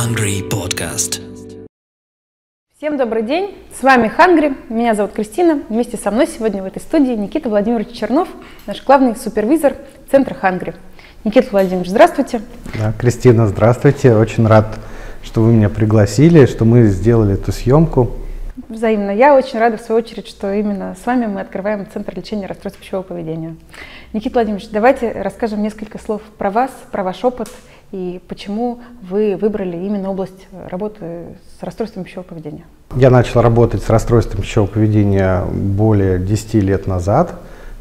Hungry Podcast. Всем добрый день, с вами Хангри, меня зовут Кристина. Вместе со мной сегодня в этой студии Никита Владимирович Чернов, наш главный супервизор Центра Хангри. Никита Владимирович, здравствуйте. Да, Кристина, здравствуйте. Очень рад, что вы меня пригласили, что мы сделали эту съемку. Взаимно. Я очень рада, в свою очередь, что именно с вами мы открываем Центр лечения расстройств пищевого поведения. Никита Владимирович, давайте расскажем несколько слов про вас, про ваш опыт и почему вы выбрали именно область работы с расстройством пищевого поведения. Я начал работать с расстройством пищевого поведения более 10 лет назад,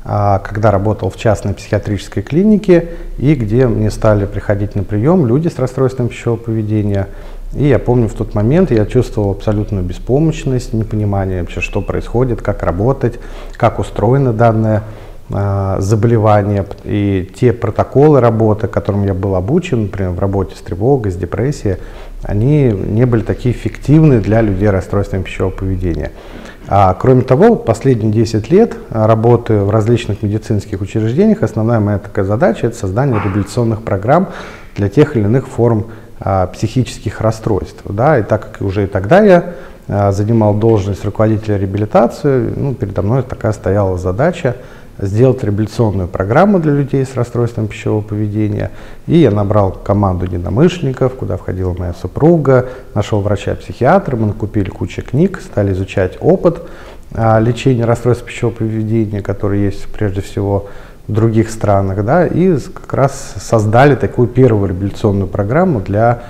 а, когда работал в частной психиатрической клинике и где мне стали приходить на прием люди с расстройством пищевого поведения – и я помню, в тот момент я чувствовал абсолютную беспомощность, непонимание вообще, что происходит, как работать, как устроено данное э, заболевание. И те протоколы работы, которым я был обучен, например, в работе с тревогой, с депрессией, они не были такие эффективны для людей расстройством пищевого поведения. А, кроме того, последние 10 лет работы в различных медицинских учреждениях, основная моя такая задача – это создание реабилитационных программ для тех или иных форм а, психических расстройств. Да, и так как уже и тогда я а, занимал должность руководителя реабилитации, ну, передо мной такая стояла задача сделать реабилитационную программу для людей с расстройством пищевого поведения. И я набрал команду единомышленников, куда входила моя супруга, нашел врача-психиатра, мы купили кучу книг, стали изучать опыт а, лечения расстройств пищевого поведения, который есть прежде всего в других странах, да, и как раз создали такую первую реабилитационную программу для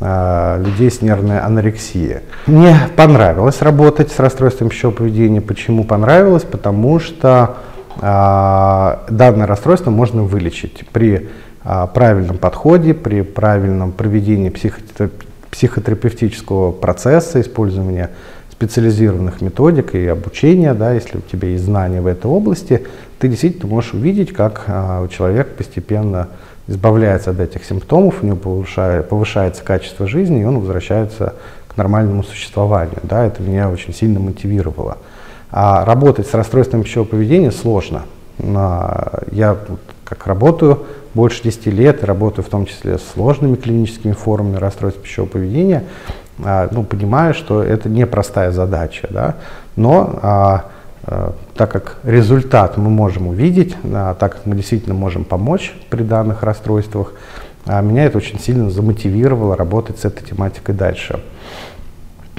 э, людей с нервной анорексией. Мне понравилось работать с расстройством пищевого поведения. Почему понравилось? Потому что данное расстройство можно вылечить при э, правильном подходе, при правильном проведении психотерапевтического процесса, использования специализированных методик и обучения, да, если у тебя есть знания в этой области, ты действительно можешь увидеть, как а, человек постепенно избавляется от этих симптомов, у него повышает, повышается качество жизни, и он возвращается к нормальному существованию. Да, это меня очень сильно мотивировало. А работать с расстройством пищевого поведения сложно. Я как работаю больше 10 лет, работаю в том числе с сложными клиническими формами расстройств пищевого поведения, а, ну, понимаю, что это непростая задача, да, но а, а, так как результат мы можем увидеть, а, так как мы действительно можем помочь при данных расстройствах, а, меня это очень сильно замотивировало работать с этой тематикой дальше.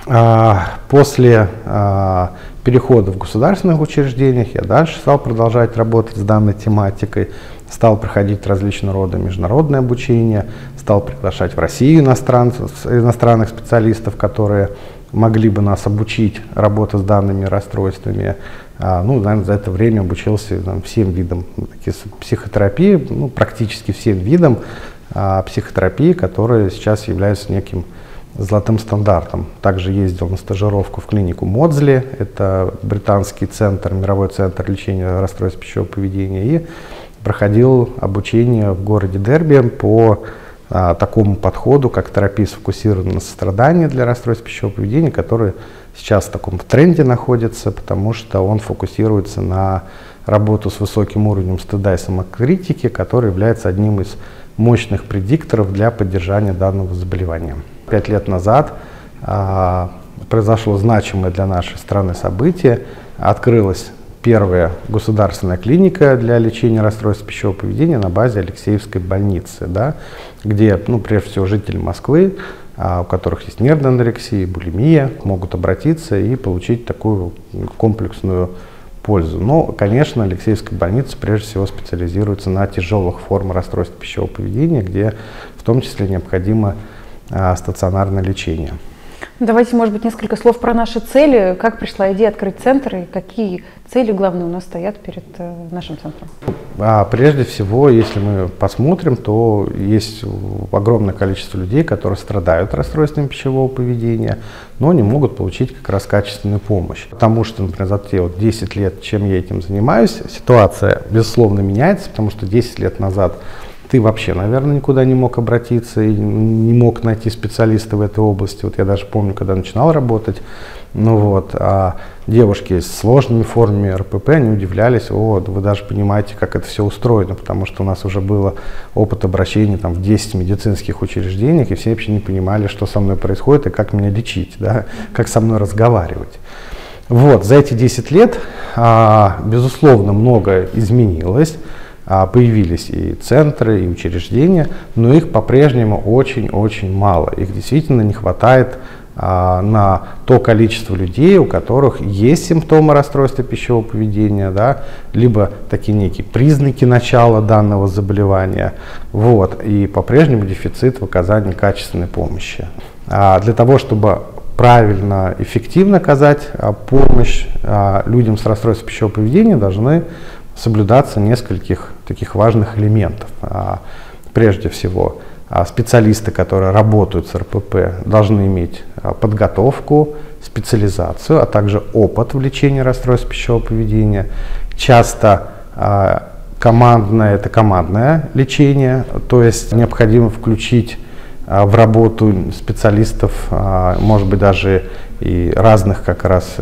А, после а, перехода в государственных учреждениях я дальше стал продолжать работать с данной тематикой, стал проходить различного рода международное обучение, стал приглашать в Россию иностранцев, иностранных специалистов, которые могли бы нас обучить работе с данными расстройствами. А, ну, наверное, за это время обучился там, всем видам психотерапии, ну, практически всем видам а, психотерапии, которые сейчас являются неким золотым стандартом. Также ездил на стажировку в клинику Модзли, это британский центр, мировой центр лечения расстройств пищевого поведения, и проходил обучение в городе Дерби по а, такому подходу, как терапия сфокусирована на сострадании для расстройств пищевого поведения, который сейчас в таком тренде находится, потому что он фокусируется на работу с высоким уровнем стыда и самокритики, который является одним из мощных предикторов для поддержания данного заболевания. Пять лет назад а, произошло значимое для нашей страны событие. Открылась первая государственная клиника для лечения расстройств пищевого поведения на базе Алексеевской больницы, да, где, ну, прежде всего, жители Москвы, а, у которых есть нервная анорексия, булимия, могут обратиться и получить такую комплексную пользу. Но, конечно, Алексеевская больница прежде всего специализируется на тяжелых формах расстройств пищевого поведения, где в том числе необходимо стационарное лечение. Давайте, может быть, несколько слов про наши цели. Как пришла идея открыть центр и какие цели главные у нас стоят перед э, нашим центром? А, прежде всего, если мы посмотрим, то есть огромное количество людей, которые страдают расстройством пищевого поведения, но не могут получить как раз качественную помощь. Потому что, например, за те вот 10 лет, чем я этим занимаюсь, ситуация, безусловно, меняется, потому что 10 лет назад ты вообще, наверное, никуда не мог обратиться и не мог найти специалиста в этой области. Вот я даже помню, когда начинал работать, ну вот, а девушки с сложными формами РПП, они удивлялись, о, вы даже понимаете, как это все устроено, потому что у нас уже было опыт обращения там, в 10 медицинских учреждениях, и все вообще не понимали, что со мной происходит и как меня лечить, да, как со мной разговаривать. Вот, за эти 10 лет, а, безусловно, многое изменилось. А, появились и центры, и учреждения, но их по-прежнему очень-очень мало. Их действительно не хватает а, на то количество людей, у которых есть симптомы расстройства пищевого поведения, да, либо такие некие признаки начала данного заболевания, вот, и по-прежнему дефицит в оказании качественной помощи. А для того, чтобы правильно, эффективно оказать а, помощь людям с расстройством пищевого поведения, должны соблюдаться нескольких таких важных элементов. А, прежде всего, а, специалисты, которые работают с РПП, должны иметь а, подготовку, специализацию, а также опыт в лечении расстройств пищевого поведения. Часто командное – это командное лечение, то есть необходимо включить в работу специалистов, может быть, даже и разных как раз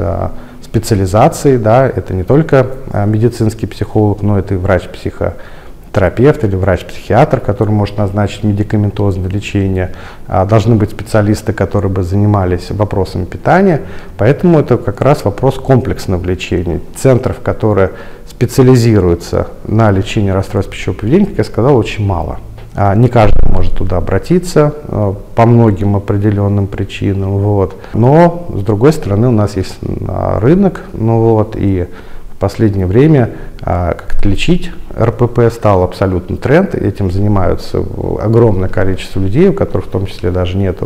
специализации, да, это не только а, медицинский психолог, но это и врач-психотерапевт или врач-психиатр, который может назначить медикаментозное лечение. А, должны быть специалисты, которые бы занимались вопросами питания, поэтому это как раз вопрос комплексного лечения. Центров, которые специализируются на лечении расстройств пищевого поведения, как я сказал, очень мало. А, не каждый может туда обратиться а, по многим определенным причинам. Вот. Но, с другой стороны, у нас есть а, рынок, ну вот, и в последнее время как лечить РПП стал абсолютно тренд, этим занимаются огромное количество людей, у которых в том числе даже нет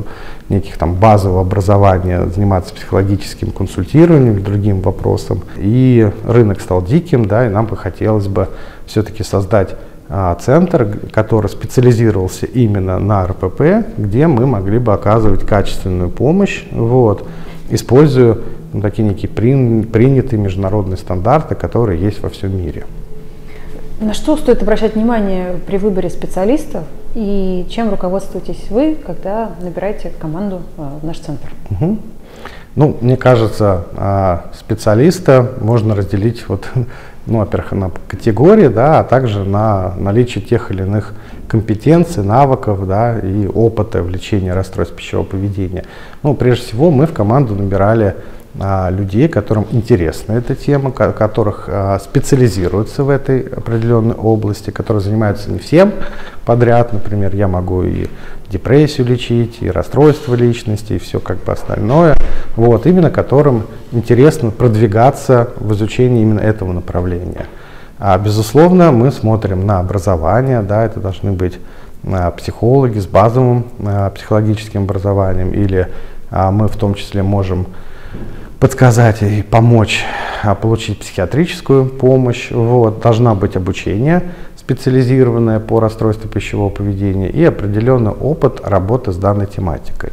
неких там базового образования, заниматься психологическим консультированием, другим вопросом. И рынок стал диким, да, и нам бы хотелось бы все-таки создать центр, который специализировался именно на РПП, где мы могли бы оказывать качественную помощь, вот, используя ну, такие некие принятые международные стандарты, которые есть во всем мире. На что стоит обращать внимание при выборе специалистов и чем руководствуетесь вы, когда набираете команду а, в наш центр? Угу. Ну, мне кажется, а, специалиста можно разделить вот ну, во-первых, на категории, да, а также на наличие тех или иных компетенций, навыков да, и опыта в лечении расстройств пищевого поведения. Ну, прежде всего, мы в команду набирали людей, которым интересна эта тема, которых а, специализируются в этой определенной области, которые занимаются не всем подряд. Например, я могу и депрессию лечить, и расстройство личности, и все как бы остальное. Вот, именно которым интересно продвигаться в изучении именно этого направления. А, безусловно, мы смотрим на образование, да, это должны быть а, психологи с базовым а, психологическим образованием, или а, мы в том числе можем подсказать и помочь а, получить психиатрическую помощь. Вот, должна быть обучение специализированное по расстройству пищевого поведения и определенный опыт работы с данной тематикой.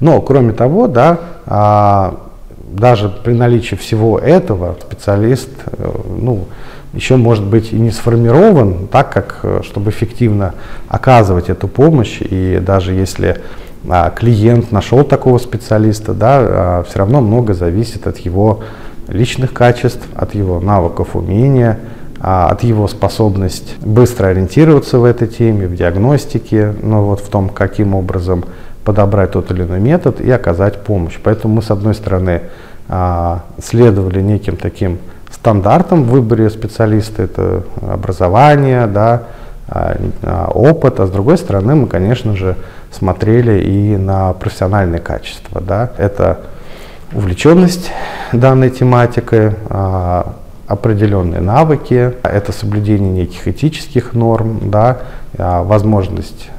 Но, кроме того, да, а, даже при наличии всего этого специалист э, ну, еще может быть и не сформирован так, как, э, чтобы эффективно оказывать эту помощь. И даже если клиент нашел такого специалиста, да, а, все равно много зависит от его личных качеств, от его навыков, умения, а, от его способности быстро ориентироваться в этой теме, в диагностике, ну вот в том, каким образом подобрать тот или иной метод и оказать помощь. Поэтому мы, с одной стороны, а, следовали неким таким стандартам в выборе специалиста, это образование, да, а, опыт, а с другой стороны мы, конечно же, смотрели и на профессиональные качества. Да. Это увлеченность данной тематикой, определенные навыки, это соблюдение неких этических норм, да, возможность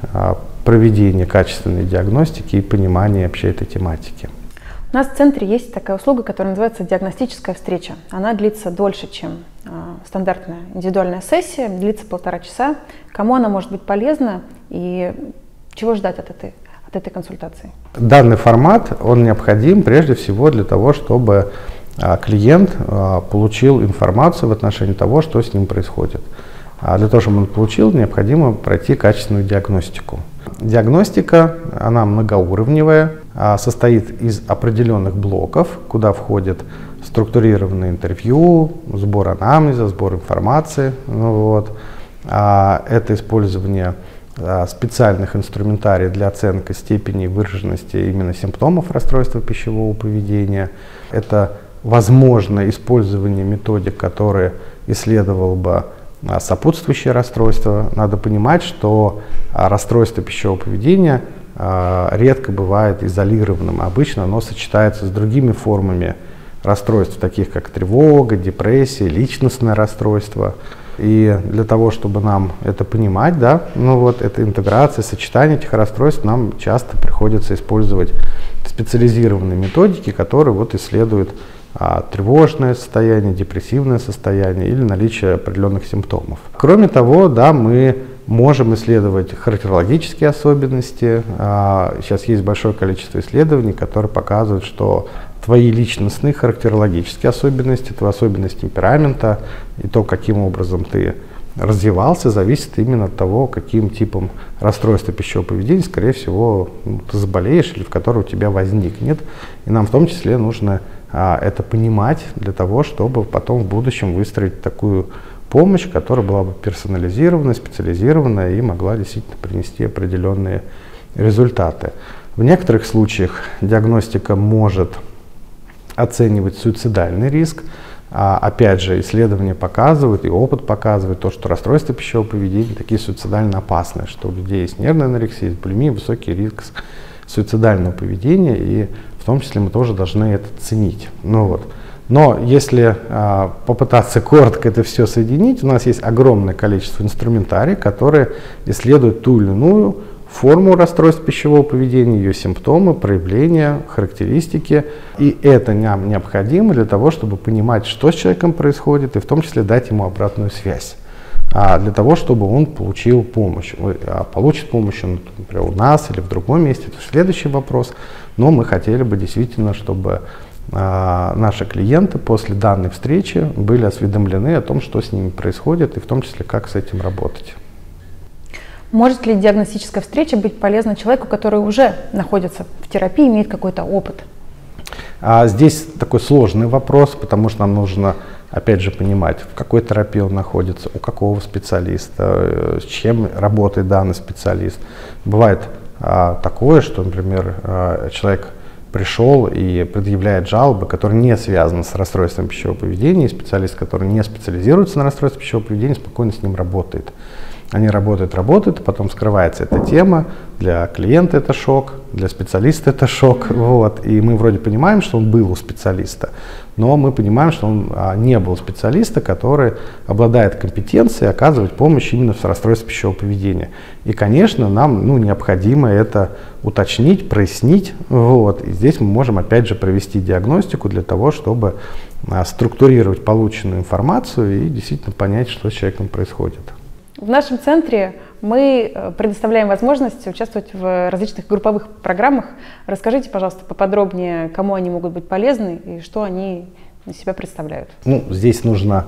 проведения качественной диагностики и понимания вообще этой тематики. У нас в центре есть такая услуга, которая называется диагностическая встреча. Она длится дольше, чем стандартная индивидуальная сессия, длится полтора часа. Кому она может быть полезна и чего ждать от этой, от этой консультации? Данный формат, он необходим прежде всего для того, чтобы э, клиент э, получил информацию в отношении того, что с ним происходит. А для того, чтобы он получил, необходимо пройти качественную диагностику. Диагностика, она многоуровневая, а, состоит из определенных блоков, куда входит структурированное интервью, сбор анамнеза, сбор информации. Ну, вот. А, это использование а, специальных инструментариев для оценки степени выраженности именно симптомов расстройства пищевого поведения. Это возможно использование методик, которые исследовал бы а, сопутствующее расстройство. Надо понимать, что а, расстройство пищевого поведения а, редко бывает изолированным. Обычно оно сочетается с другими формами расстройств, таких как тревога, депрессия, личностное расстройство. И для того, чтобы нам это понимать, да, ну вот эта интеграция, сочетание этих расстройств, нам часто приходится использовать специализированные методики, которые вот исследуют а, тревожное состояние, депрессивное состояние или наличие определенных симптомов. Кроме того, да, мы можем исследовать характерологические особенности. А, сейчас есть большое количество исследований, которые показывают, что твои личностные характерологические особенности, твои особенности темперамента и то, каким образом ты развивался, зависит именно от того, каким типом расстройства пищевого поведения, скорее всего, ну, ты заболеешь или в котором у тебя возникнет. И нам в том числе нужно а, это понимать для того, чтобы потом в будущем выстроить такую помощь, которая была бы персонализирована, специализирована и могла действительно принести определенные результаты. В некоторых случаях диагностика может оценивать суицидальный риск. А, опять же, исследования показывают и опыт показывает то, что расстройства пищевого поведения такие суицидально опасные, что у людей есть нервная анорексия, есть булимия, высокий риск суицидального поведения, и том числе мы тоже должны это ценить. Ну вот. Но если а, попытаться коротко это все соединить, у нас есть огромное количество инструментарий, которые исследуют ту или иную форму расстройств пищевого поведения, ее симптомы, проявления, характеристики. И это нам необходимо для того, чтобы понимать, что с человеком происходит, и в том числе дать ему обратную связь. А для того, чтобы он получил помощь. А получит помощь он, например, у нас или в другом месте, это следующий вопрос. Но мы хотели бы действительно, чтобы наши клиенты после данной встречи были осведомлены о том, что с ними происходит, и в том числе, как с этим работать. Может ли диагностическая встреча быть полезна человеку, который уже находится в терапии, имеет какой-то опыт? А здесь такой сложный вопрос, потому что нам нужно, опять же, понимать, в какой терапии он находится, у какого специалиста, э, с чем работает данный специалист. Бывает а, такое, что, например, а, человек пришел и предъявляет жалобы, которые не связаны с расстройством пищевого поведения, и специалист, который не специализируется на расстройстве пищевого поведения, спокойно с ним работает. Они работают, работают, потом скрывается эта тема, для клиента это шок, для специалиста это шок, вот, и мы вроде понимаем, что он был у специалиста, но мы понимаем, что он а, не был специалиста, который обладает компетенцией оказывать помощь именно в расстройстве пищевого поведения. И, конечно, нам ну, необходимо это уточнить, прояснить, вот, и здесь мы можем опять же провести диагностику для того, чтобы а, структурировать полученную информацию и действительно понять, что с человеком происходит. В нашем центре мы э, предоставляем возможность участвовать в различных групповых программах. Расскажите, пожалуйста, поподробнее, кому они могут быть полезны и что они из себя представляют. Ну, здесь нужно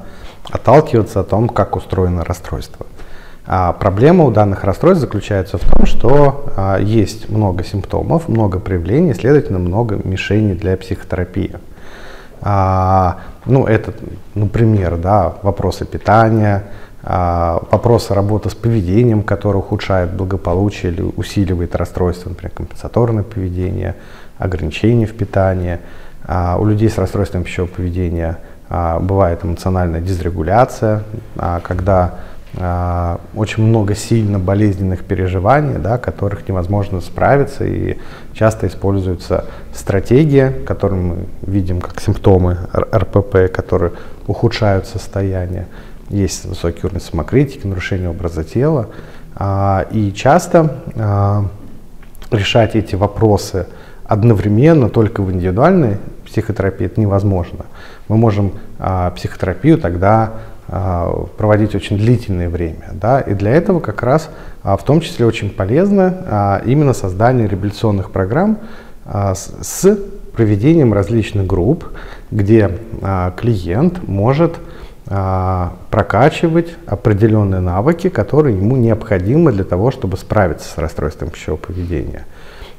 отталкиваться о том, как устроено расстройство. А проблема у данных расстройств заключается в том, что а, есть много симптомов, много проявлений, следовательно, много мишеней для психотерапии. А, ну, это, например, да, вопросы питания, вопросы работы с поведением, которое ухудшает благополучие или усиливает расстройство, например, компенсаторное поведение, ограничения в питании. А, у людей с расстройством пищевого поведения а, бывает эмоциональная дисрегуляция, когда очень много сильно болезненных переживаний, да, которых невозможно справиться, и часто используются стратегии, которые мы видим как симптомы РПП, которые ухудшают состояние есть высокий уровень самокритики, нарушение образа тела. А, и часто а, решать эти вопросы одновременно только в индивидуальной психотерапии это невозможно. Мы можем а, психотерапию тогда проводить очень длительное время. Да? И для этого как раз в том числе очень полезно именно создание реабилитационных программ с проведением различных групп, где клиент может прокачивать определенные навыки, которые ему необходимы для того, чтобы справиться с расстройством пищевого поведения.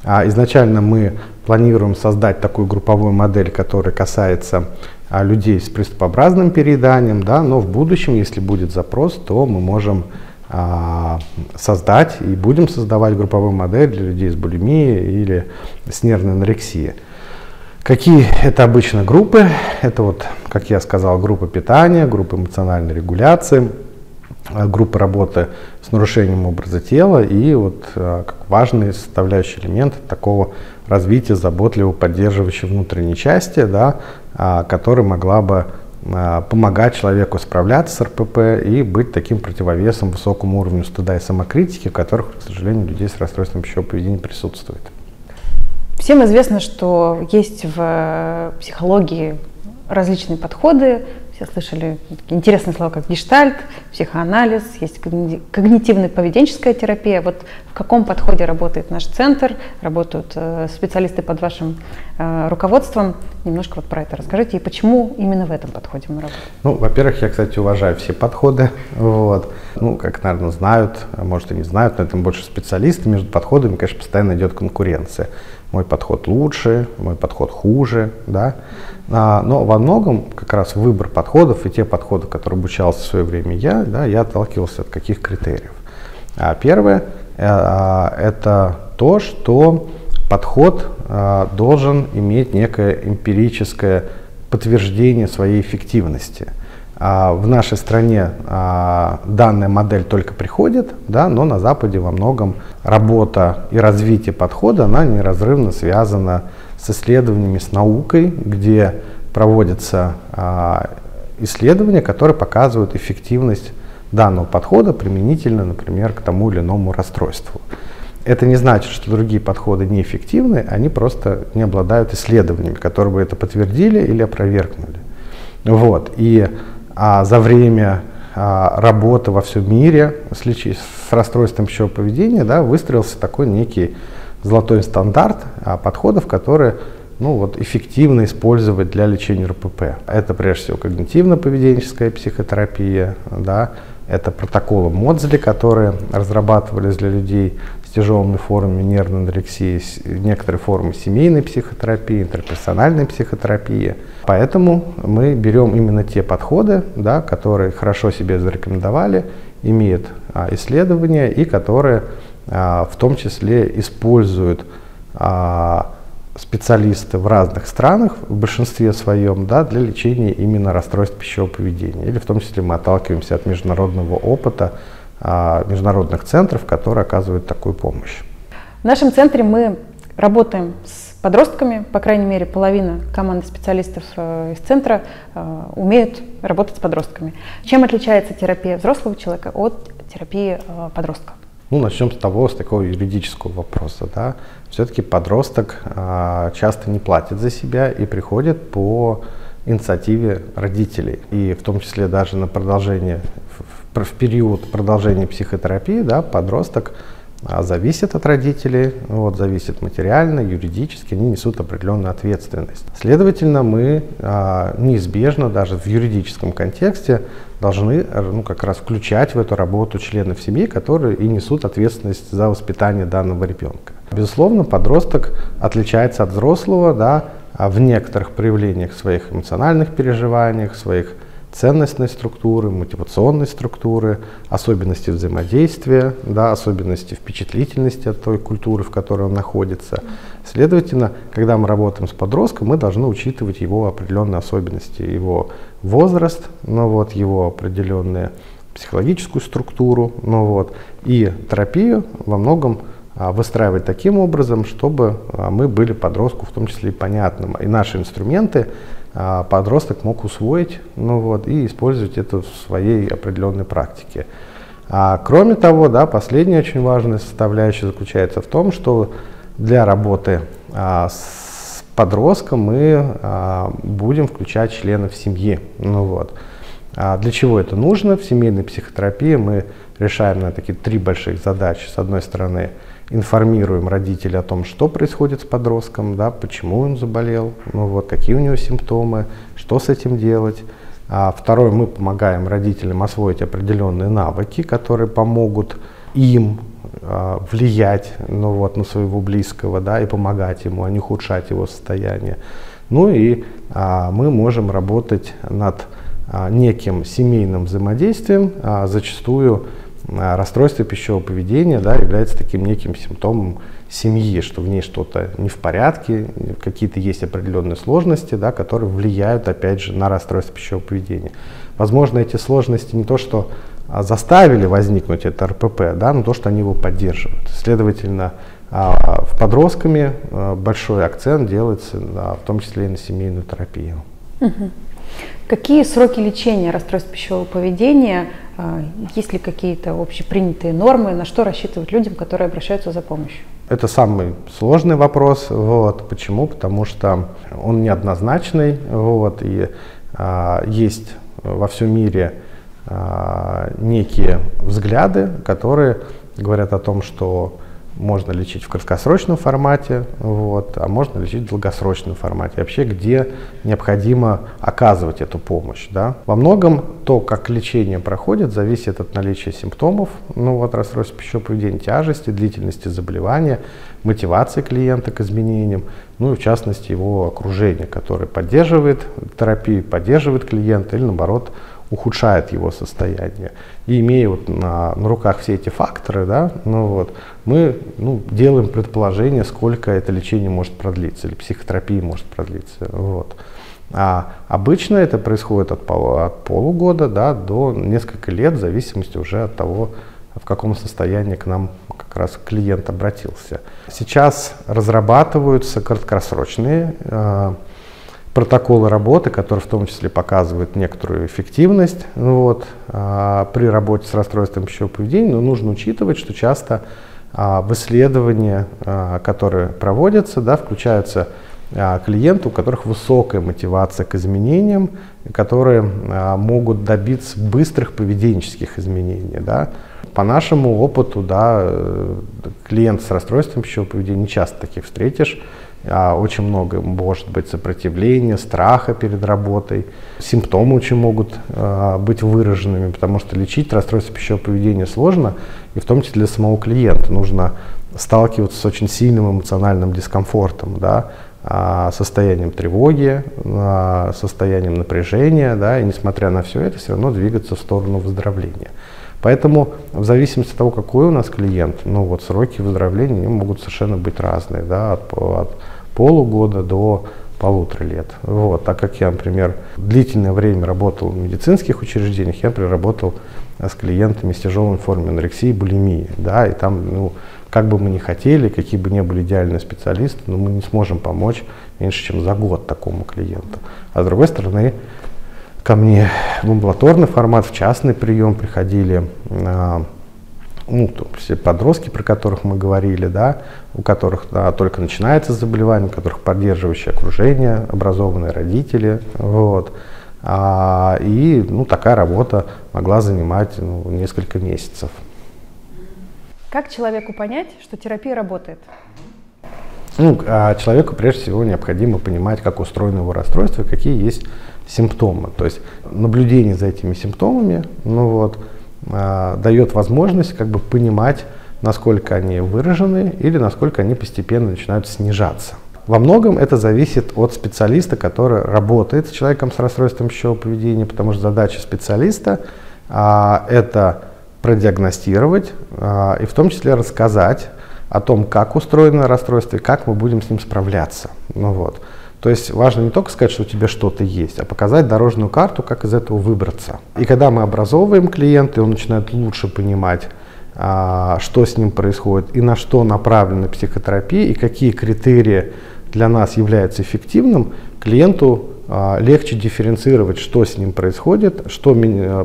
А изначально мы планируем создать такую групповую модель, которая касается а, людей с приступообразным перееданием, да, но в будущем, если будет запрос, то мы можем а, создать и будем создавать групповую модель для людей с булимией или с нервной анорексией. Какие это обычно группы? Это вот, как я сказал, группа питания, группа эмоциональной регуляции, а, группа работы с нарушением образа тела и вот а, как важный составляющий элемент такого развития заботливого, поддерживающей внутренней части, да, а, которая могла бы помогать человеку справляться с РПП и быть таким противовесом высокому уровню стыда и самокритики, которых, к сожалению, людей с расстройством пищевого поведения присутствует. Всем известно, что есть в психологии различные подходы. Все слышали интересные слова, как гештальт, психоанализ, есть когнитивно-поведенческая терапия. Вот в каком подходе работает наш центр, работают э, специалисты под вашим э, руководством. Немножко вот про это расскажите и почему именно в этом подходе мы работаем. Ну, во-первых, я, кстати, уважаю все подходы. Вот. Ну, как, наверное, знают, а может и не знают, но это больше специалисты. Между подходами, конечно, постоянно идет конкуренция мой подход лучше, мой подход хуже, да. А, но во многом как раз выбор подходов и те подходы, которые обучался в свое время я, да, я отталкивался от каких критериев. А первое э, а, это то, что подход а, должен иметь некое эмпирическое подтверждение своей эффективности – а, в нашей стране а, данная модель только приходит, да, но на Западе во многом работа и развитие подхода, она неразрывно связана с исследованиями, с наукой, где проводятся а, исследования, которые показывают эффективность данного подхода применительно, например, к тому или иному расстройству. Это не значит, что другие подходы неэффективны, они просто не обладают исследованиями, которые бы это подтвердили или опровергнули. Вот. И а, за время а, работы во всем мире с, лечи, с расстройством пищевого поведения да, выстроился такой некий золотой стандарт а, подходов, которые ну, вот, эффективно использовать для лечения РПП. Это прежде всего когнитивно-поведенческая психотерапия, да, это протоколы Модзли, которые разрабатывались для людей тяжелыми формами нервной анорексии, некоторые формы семейной психотерапии, интерперсональной психотерапии. Поэтому мы берем именно те подходы, да, которые хорошо себе зарекомендовали, имеют а, исследования и которые а, в том числе используют а, специалисты в разных странах, в большинстве своем, да, для лечения именно расстройств пищевого поведения. Или в том числе мы отталкиваемся от международного опыта международных центров, которые оказывают такую помощь. В нашем центре мы работаем с подростками, по крайней мере, половина команды специалистов э, из центра э, умеют работать с подростками. Чем отличается терапия взрослого человека от терапии э, подростка? Ну, начнем с того, с такого юридического вопроса. Да. Все-таки подросток а, часто не платит за себя и приходит по инициативе родителей. И в том числе даже на продолжение, в, период продолжения психотерапии, да, подросток а, зависит от родителей, вот, зависит материально, юридически, они несут определенную ответственность. Следовательно, мы а, неизбежно даже в юридическом контексте должны ну, как раз включать в эту работу членов семьи, которые и несут ответственность за воспитание данного ребенка. Безусловно, подросток отличается от взрослого да, а в некоторых проявлениях своих эмоциональных переживаниях, своих ценностной структуры, мотивационной структуры, особенности взаимодействия, да, особенности впечатлительности от той культуры, в которой он находится. Следовательно, когда мы работаем с подростком, мы должны учитывать его определенные особенности, его возраст, ну вот, его определенную психологическую структуру, ну вот, и терапию во многом а, выстраивать таким образом, чтобы а, мы были подростку в том числе и понятным. И наши инструменты подросток мог усвоить ну вот, и использовать это в своей определенной практике. А, кроме того, да, последняя очень важная составляющая заключается в том, что для работы а, с подростком мы а, будем включать членов семьи. Ну, вот. а для чего это нужно? В семейной психотерапии мы решаем на такие три больших задачи. С одной стороны, информируем родителей о том, что происходит с подростком, да, почему он заболел, ну вот, какие у него симптомы, что с этим делать. А второе, мы помогаем родителям освоить определенные навыки, которые помогут им а, влиять ну, вот, на своего близкого да, и помогать ему, а не ухудшать его состояние. Ну и а, мы можем работать над а, неким семейным взаимодействием, а, зачастую расстройство пищевого поведения да, является таким неким симптомом семьи, что в ней что-то не в порядке, какие-то есть определенные сложности, да, которые влияют, опять же, на расстройство пищевого поведения. Возможно, эти сложности не то, что а, заставили возникнуть это РПП, да, но то, что они его поддерживают. Следовательно, а, в подростками большой акцент делается в том числе и на семейную терапию. Угу. Какие сроки лечения расстройств пищевого поведения? А, есть ли какие-то общепринятые нормы? На что рассчитывать людям, которые обращаются за помощью? Это самый сложный вопрос. Вот. Почему? Потому что он неоднозначный. Вот, и а, есть во всем мире а, некие взгляды, которые говорят о том, что можно лечить в краткосрочном формате, вот, а можно лечить в долгосрочном формате. Вообще, где необходимо оказывать эту помощь. Да? Во многом то, как лечение проходит, зависит от наличия симптомов, ну вот расстройства пищевого поведения, тяжести, длительности заболевания, мотивации клиента к изменениям, ну и в частности его окружение, которое поддерживает терапию, поддерживает клиента или наоборот ухудшает его состояние. И имея вот на, на руках все эти факторы, да, ну вот, мы ну, делаем предположение, сколько это лечение может продлиться, или психотерапия может продлиться. Вот. А обычно это происходит от, полу, от полугода да, до нескольких лет, в зависимости уже от того, в каком состоянии к нам как раз клиент обратился. Сейчас разрабатываются краткосрочные э, протоколы работы, которые в том числе показывают некоторую эффективность вот, а, при работе с расстройством пищевого поведения, но нужно учитывать, что часто а, в исследования, а, которые проводятся, да, включаются а, клиенты, у которых высокая мотивация к изменениям, которые могут добиться быстрых поведенческих изменений. Да. По нашему опыту, да, э, клиент с расстройством пищевого поведения часто таких встретишь, а очень много может быть сопротивления, страха перед работой. Симптомы очень могут а, быть выраженными, потому что лечить расстройство пищевого поведения сложно, и в том числе для самого клиента нужно сталкиваться с очень сильным эмоциональным дискомфортом, да, а, состоянием тревоги, а, состоянием напряжения, да, и несмотря на все это, все равно двигаться в сторону выздоровления. Поэтому в зависимости от того, какой у нас клиент, ну вот сроки выздоровления могут совершенно быть разные, да, от, от полугода до полутора лет. Вот, так как я, например, длительное время работал в медицинских учреждениях, я, например, работал с клиентами с тяжелой формой анорексии и булимии, да, и там, ну, как бы мы ни хотели, какие бы ни были идеальные специалисты, но мы не сможем помочь меньше, чем за год такому клиенту. А с другой стороны, ко мне в амбулаторный формат, в частный прием приходили а, ну, все подростки, про которых мы говорили, да, у которых да, только начинается заболевание, у которых поддерживающее окружение, образованные родители, вот. А, и ну, такая работа могла занимать ну, несколько месяцев. Как человеку понять, что терапия работает? Ну, а человеку прежде всего необходимо понимать, как устроено его расстройство какие есть симптомы. То есть наблюдение за этими симптомами ну вот, а, дает возможность как бы понимать, насколько они выражены или насколько они постепенно начинают снижаться. Во многом это зависит от специалиста, который работает с человеком с расстройством пищевого поведения, потому что задача специалиста а, это продиагностировать а, и в том числе рассказать о том, как устроено расстройство и как мы будем с ним справляться. Ну, вот. То есть важно не только сказать, что у тебя что-то есть, а показать дорожную карту, как из этого выбраться. И когда мы образовываем клиента, и он начинает лучше понимать, а, что с ним происходит и на что направлена психотерапия, и какие критерии для нас являются эффективным, клиенту а, легче дифференцировать, что с ним происходит, что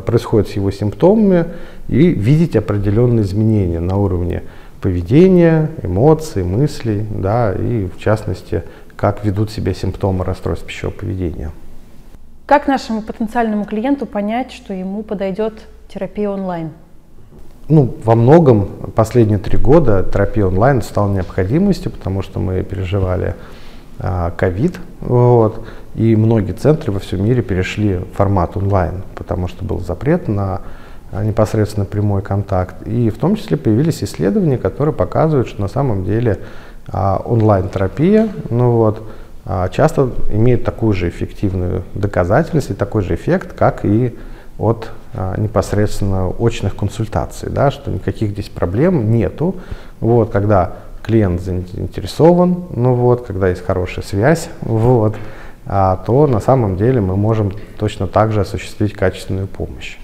происходит с его симптомами, и видеть определенные изменения на уровне поведения, эмоций, мыслей, да, и в частности как ведут себя симптомы расстройств пищевого поведения. Как нашему потенциальному клиенту понять, что ему подойдет терапия онлайн? Ну, во многом последние три года терапия онлайн стала необходимостью, потому что мы переживали ковид, вот, и многие центры во всем мире перешли в формат онлайн, потому что был запрет на непосредственно прямой контакт. И в том числе появились исследования, которые показывают, что на самом деле онлайн-терапия, ну вот, часто имеет такую же эффективную доказательность и такой же эффект, как и от а, непосредственно очных консультаций, да, что никаких здесь проблем нету. Вот, когда клиент заинтересован, ну вот, когда есть хорошая связь, вот, а, то на самом деле мы можем точно так же осуществить качественную помощь.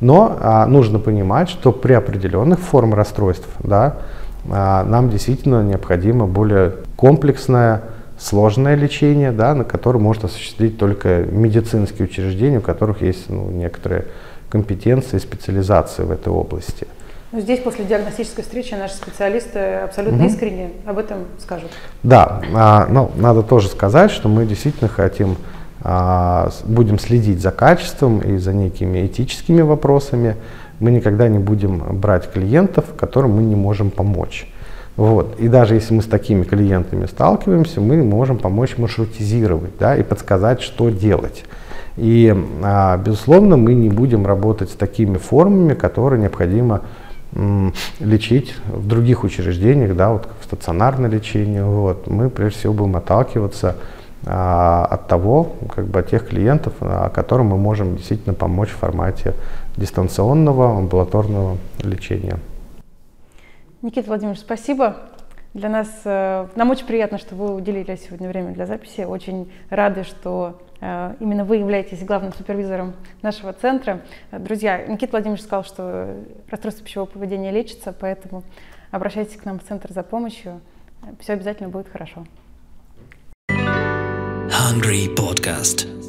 Но а, нужно понимать, что при определенных формах расстройств да, а, нам действительно необходимо более комплексное сложное лечение, да, на которое может осуществить только медицинские учреждения, у которых есть ну, некоторые компетенции, специализации в этой области. Но здесь после диагностической встречи наши специалисты абсолютно угу. искренне об этом скажут. Да, а, ну, надо тоже сказать, что мы действительно хотим, а, будем следить за качеством и за некими этическими вопросами. Мы никогда не будем брать клиентов, которым мы не можем помочь. Вот. И даже если мы с такими клиентами сталкиваемся, мы можем помочь маршрутизировать да, и подсказать, что делать. И, а, безусловно, мы не будем работать с такими формами, которые необходимо м, лечить в других учреждениях, да, вот в стационарное лечение. Вот. Мы, прежде всего, будем отталкиваться а, от того, как бы от тех клиентов, а, которым мы можем действительно помочь в формате дистанционного амбулаторного лечения. Никита Владимирович, спасибо. Для нас, э, нам очень приятно, что вы уделили сегодня время для записи. Очень рады, что э, именно вы являетесь главным супервизором нашего центра. Друзья, Никита Владимирович сказал, что расстройство пищевого поведения лечится, поэтому обращайтесь к нам в центр за помощью. Все обязательно будет хорошо. Hungry Podcast.